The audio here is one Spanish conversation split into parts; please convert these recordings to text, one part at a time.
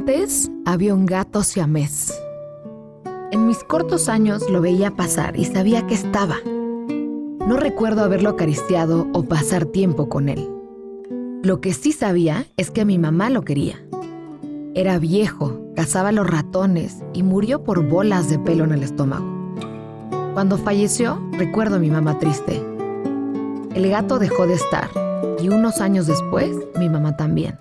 Antes había un gato siamés. En mis cortos años lo veía pasar y sabía que estaba. No recuerdo haberlo acariciado o pasar tiempo con él. Lo que sí sabía es que mi mamá lo quería. Era viejo, cazaba los ratones y murió por bolas de pelo en el estómago. Cuando falleció, recuerdo a mi mamá triste. El gato dejó de estar y unos años después mi mamá también.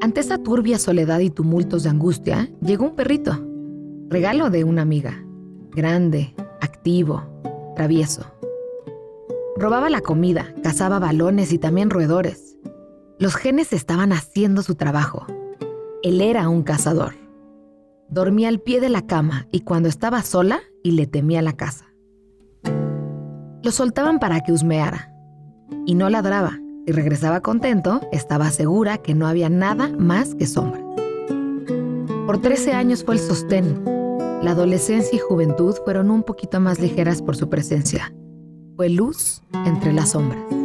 Ante esa turbia soledad y tumultos de angustia, llegó un perrito, regalo de una amiga, grande, activo, travieso. Robaba la comida, cazaba balones y también roedores. Los genes estaban haciendo su trabajo. Él era un cazador. Dormía al pie de la cama y cuando estaba sola y le temía la casa. Lo soltaban para que husmeara. Y no ladraba. Si regresaba contento, estaba segura que no había nada más que sombra. Por 13 años fue el sostén. La adolescencia y juventud fueron un poquito más ligeras por su presencia. Fue luz entre las sombras.